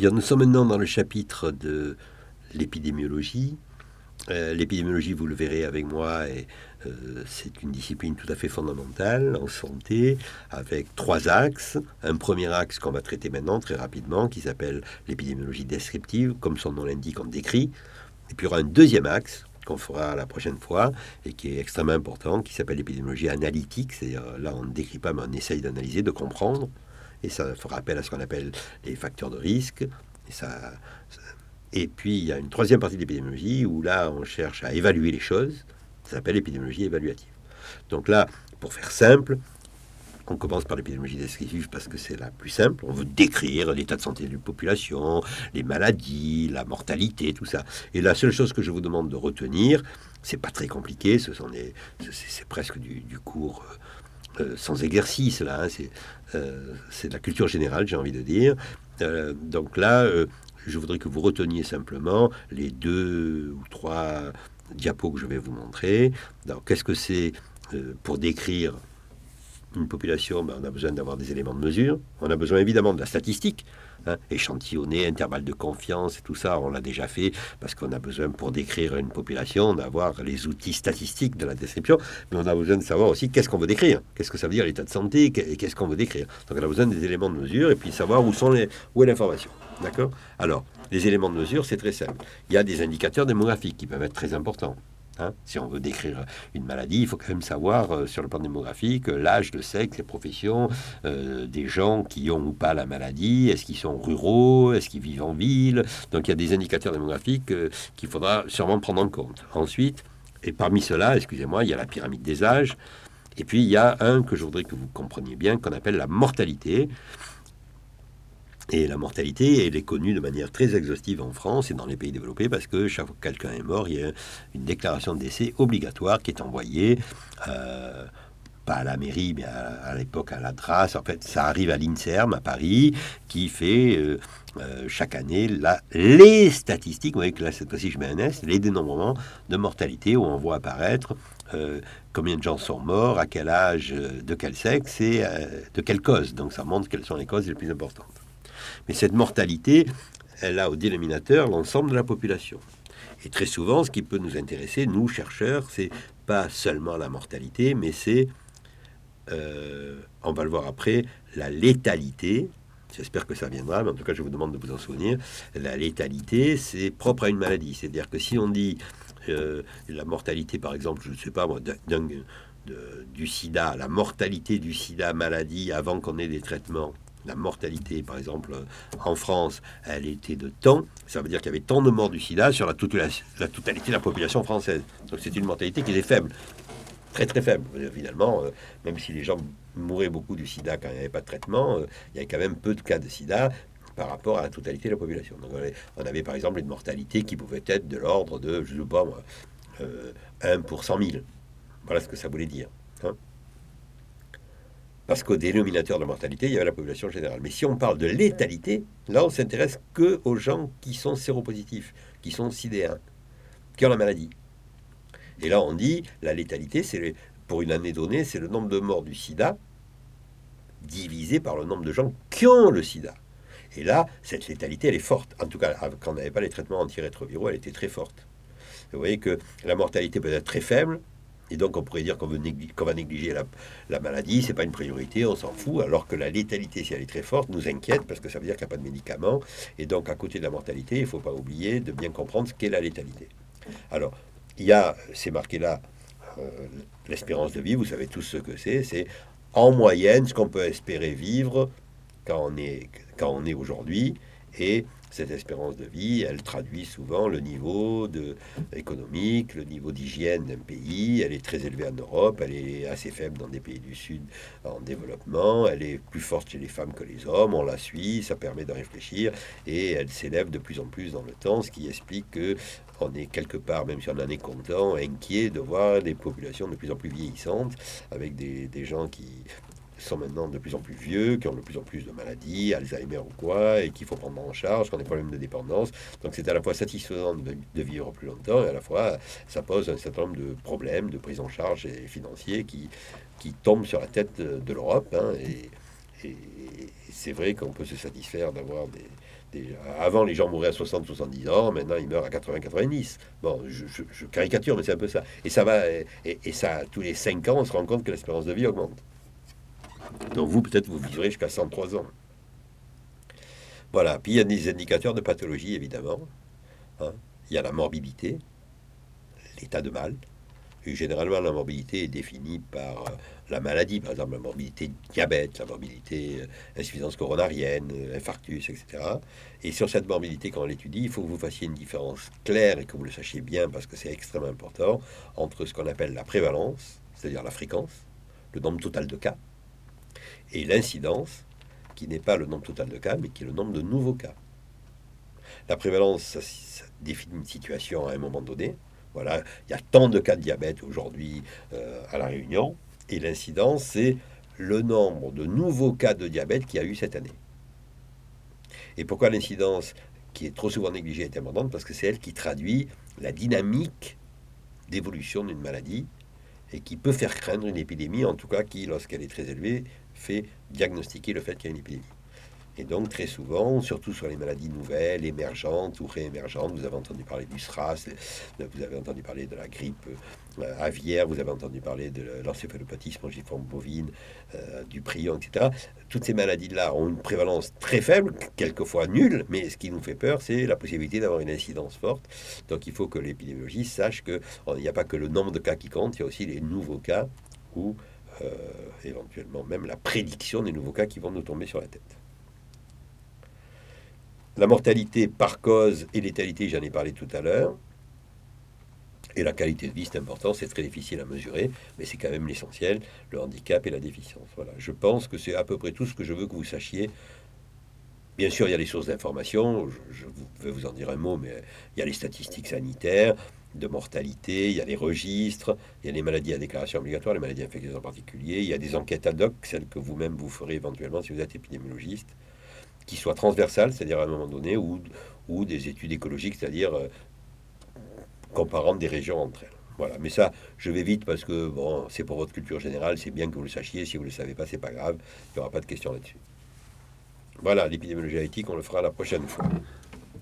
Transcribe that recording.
Bien, nous sommes maintenant dans le chapitre de l'épidémiologie. Euh, l'épidémiologie, vous le verrez avec moi, et, euh, c'est une discipline tout à fait fondamentale en santé, avec trois axes. Un premier axe qu'on va traiter maintenant très rapidement, qui s'appelle l'épidémiologie descriptive, comme son nom l'indique, on décrit. Et puis il y aura un deuxième axe qu'on fera la prochaine fois et qui est extrêmement important, qui s'appelle l'épidémiologie analytique. C'est-à-dire là, on ne décrit pas, mais on essaye d'analyser, de comprendre. Et ça fera appel à ce qu'on appelle les facteurs de risque. Et, ça, et puis, il y a une troisième partie de l'épidémiologie où là, on cherche à évaluer les choses. Ça s'appelle l'épidémiologie évaluative. Donc là, pour faire simple, on commence par l'épidémiologie descriptive parce que c'est la plus simple. On veut décrire l'état de santé d'une population, les maladies, la mortalité, tout ça. Et la seule chose que je vous demande de retenir, c'est pas très compliqué, ce sont c'est presque du, cours euh, euh, sans exercice là. Hein. c'est euh, c'est de la culture générale, j'ai envie de dire. donc là, je voudrais que vous reteniez simplement les deux ou trois diapos que je vais vous montrer. Qu'est-ce que c'est pour décrire une population, ben, on a besoin d'avoir des éléments de mesure. On a besoin évidemment de la statistique, hein, échantillonner, intervalle de confiance et tout ça. On l'a déjà fait parce qu'on a besoin pour décrire une population d'avoir les outils statistiques de la description. Mais on a besoin de savoir aussi qu'est-ce qu'on veut décrire, qu'est-ce que ça veut dire l'état de santé et qu'est-ce qu'on veut décrire. Donc on a besoin des éléments de mesure et puis savoir où sont les où est l'information. D'accord? Alors les éléments de mesure, c'est très simple. Il y a des indicateurs démographiques qui peuvent être très importants. Hein. si on veut décrire une maladie, il faut quand même savoir euh, sur le plan démographique euh, l'âge, le sexe, les professions euh, des gens qui ont ou pas la maladie. Est-ce qu'ils sont ruraux Est-ce qu'ils vivent en ville Donc il y a des indicateurs démographiques qu'il faudra sûrement prendre en compte. Ensuite, et parmi ceux-là, excusez-moi, il y a la pyramide des âges. Et puis il y a un que je voudrais que vous compreniez bien, qu'on appelle la mortalité. Et la mortalité, elle est connue de manière très exhaustive en France et dans les pays développés parce que chaque fois que quelqu'un est mort, il y a une déclaration de décès obligatoire qui est envoyée, euh, pas à la mairie, mais à, l'époque à la trace. En fait, ça arrive à l'INSERM à Paris qui fait euh, euh, chaque année la, les statistiques. Vous voyez que là, cette fois-ci, je mets un S, les dénombrements de mortalité où on voit apparaître combien de gens sont morts, à quel âge, de quel sexe et de quelle cause. Donc ça montre quelles sont les causes les plus importantes. Mais cette mortalité, elle a au dénominateur l'ensemble de la population. Et très souvent, ce qui peut nous intéresser, nous chercheurs, c'est pas seulement la mortalité, mais c'est, euh, on va le voir après, la létalité. J'espère que ça viendra, mais en tout cas, je vous demande de vous en souvenir. La létalité, c'est propre à une maladie. C'est-à-dire que si on dit euh, la mortalité, par exemple, je ne sais pas du sida, la mortalité du sida maladie avant qu'on ait des traitements, la mortalité, par exemple, en France, elle était de temps. Ça veut dire qu'il y avait tant de morts du sida sur la, la, totalité de la population française. Donc c'est une mortalité qui est faible. Très très faible. Finalement, euh, même si les gens mouraient beaucoup du sida quand il n'y avait pas de traitement, euh, il y avait quand même peu de cas de sida par rapport à la totalité de la population. Donc on avait, par exemple une mortalité qui pouvait être de l'ordre de, je ne sais pas moi, 1 euh, pour 100 000. Voilà ce que ça voulait dire. Hein. Parce qu'au dénominateur de mortalité, il y avait la population générale. Mais si on parle de létalité, là, on s'intéresse que aux gens qui sont séropositifs, qui sont sidéens, qui ont la maladie. Et là, on dit la létalité, c'est pour une année donnée, c'est le nombre de morts du sida divisé par le nombre de gens qui ont le sida. Et là, cette létalité, elle est forte. En tout cas, quand on n'avait pas les traitements antirétroviraux, elle était très forte. Vous voyez que la mortalité peut être très faible, et donc, on pourrait dire qu'on va négliger la, la maladie, c'est pas une priorité, on s'en fout, alors que la létalité, si elle est très forte, nous inquiète parce que ça veut dire qu'il n'y a pas de médicaments. Et donc, à côté de la mortalité, il ne faut pas oublier de bien comprendre ce qu'est la létalité. Alors, il y a, c'est marqué là, euh, l'espérance de vie, vous savez tous ce que c'est, c'est en moyenne ce qu'on peut espérer vivre quand on est, quand on est aujourd'hui. Et cette espérance de vie, elle traduit souvent le niveau de, économique, le niveau d'hygiène d'un pays. Elle est très élevée en Europe, elle est assez faible dans des pays du Sud en développement, elle est plus forte chez les femmes que les hommes, on la suit, ça permet de réfléchir, et elle s'élève de plus en plus dans le temps, ce qui explique que on est quelque part, même si on en est content, inquiet de voir des populations de plus en plus vieillissantes, avec des, des gens qui sont maintenant de plus en plus vieux, qui ont de plus en plus de maladies, Alzheimer ou quoi, et qu'il faut prendre en charge, qui ont des problèmes de dépendance. Donc c'est à la fois satisfaisant de, vivre plus longtemps, et à la fois ça pose un certain nombre de problèmes de prise en charge et financiers qui, qui tombent sur la tête de, l'Europe. Hein, et, c'est vrai qu'on peut se satisfaire d'avoir des, avant, les gens mouraient à 60-70 ans, maintenant ils meurent à 80-90. Bon, je, caricature, mais c'est un peu ça. Et ça va, et, ça, tous les 5 ans, on se rend compte que l'espérance de vie augmente. Donc vous, peut-être, vous vivrez jusqu'à 103 ans. Voilà. Puis il y a des indicateurs de pathologie, évidemment. Hein. Il y a la morbidité, l'état de mal. Généralement, la morbidité est définie par euh, la maladie, par exemple la morbidité diabète, la morbidité euh, insuffisance coronarienne, euh, infarctus, etc. Et sur cette morbidité, quand on l'étudie, il faut que vous fassiez une différence claire et que vous le sachiez bien parce que c'est extrêmement important entre ce qu'on appelle la prévalence, c'est-à-dire la fréquence, le nombre total de cas, et l'incidence, qui n'est pas le nombre total de cas, mais qui est le nombre de nouveaux cas. La prévalence, ça, définit une situation à un moment donné. Voilà, il y a tant de cas de diabète aujourd'hui euh, à la Réunion, et l'incidence, c'est le nombre de nouveaux cas de diabète qu'il y a eu cette année. Et pourquoi l'incidence, qui est trop souvent négligée, est importante? Parce que c'est elle qui traduit la dynamique d'évolution d'une maladie et qui peut faire craindre une épidémie, en tout cas qui, lorsqu'elle est très élevée, fait diagnostiquer le fait qu'il y a une épidémie. Et donc, très souvent, surtout sur les maladies nouvelles, émergentes ou réémergentes, vous avez entendu parler du SRAS, vous avez entendu parler de la grippe euh, aviaire, vous avez entendu parler de l'encéphalopathie spongiforme bovine, euh, du prion, etc. Toutes ces maladies-là ont une prévalence très faible, quelquefois nulle, mais ce qui nous fait peur, c'est la possibilité d'avoir une incidence forte. Donc, il faut que l'épidémiologiste sache qu'il n'y a pas que le nombre de cas qui compte, il y a aussi les nouveaux cas ou euh, éventuellement même la prédiction des nouveaux cas qui vont nous tomber sur la tête. La mortalité par cause et létalité, j'en ai parlé tout à l'heure. Et la qualité de vie, c'est important, c'est très difficile à mesurer, mais c'est quand même l'essentiel, le handicap et la déficience. Voilà, je pense que c'est à peu près tout ce que je veux que vous sachiez. Bien sûr, il y a les sources d'information, je, vais vous en dire un mot, mais il y a les statistiques sanitaires de mortalité, il y a les registres, il y a les maladies à déclaration obligatoire, les maladies infectieuses en particulier, il y a des enquêtes ad hoc, celles que vous-même vous ferez éventuellement si vous êtes épidémiologiste qui soit transversale, c'est-à-dire à un moment donné, ou, des études écologiques, c'est-à-dire euh, comparant des régions entre elles. Voilà, mais ça, je vais vite parce que bon, c'est pour votre culture générale, c'est bien que vous le sachiez. Si vous ne le savez pas, c'est pas grave, il n'y aura pas de question là-dessus. Voilà, l'épidémiologie éthique, on le fera la prochaine fois.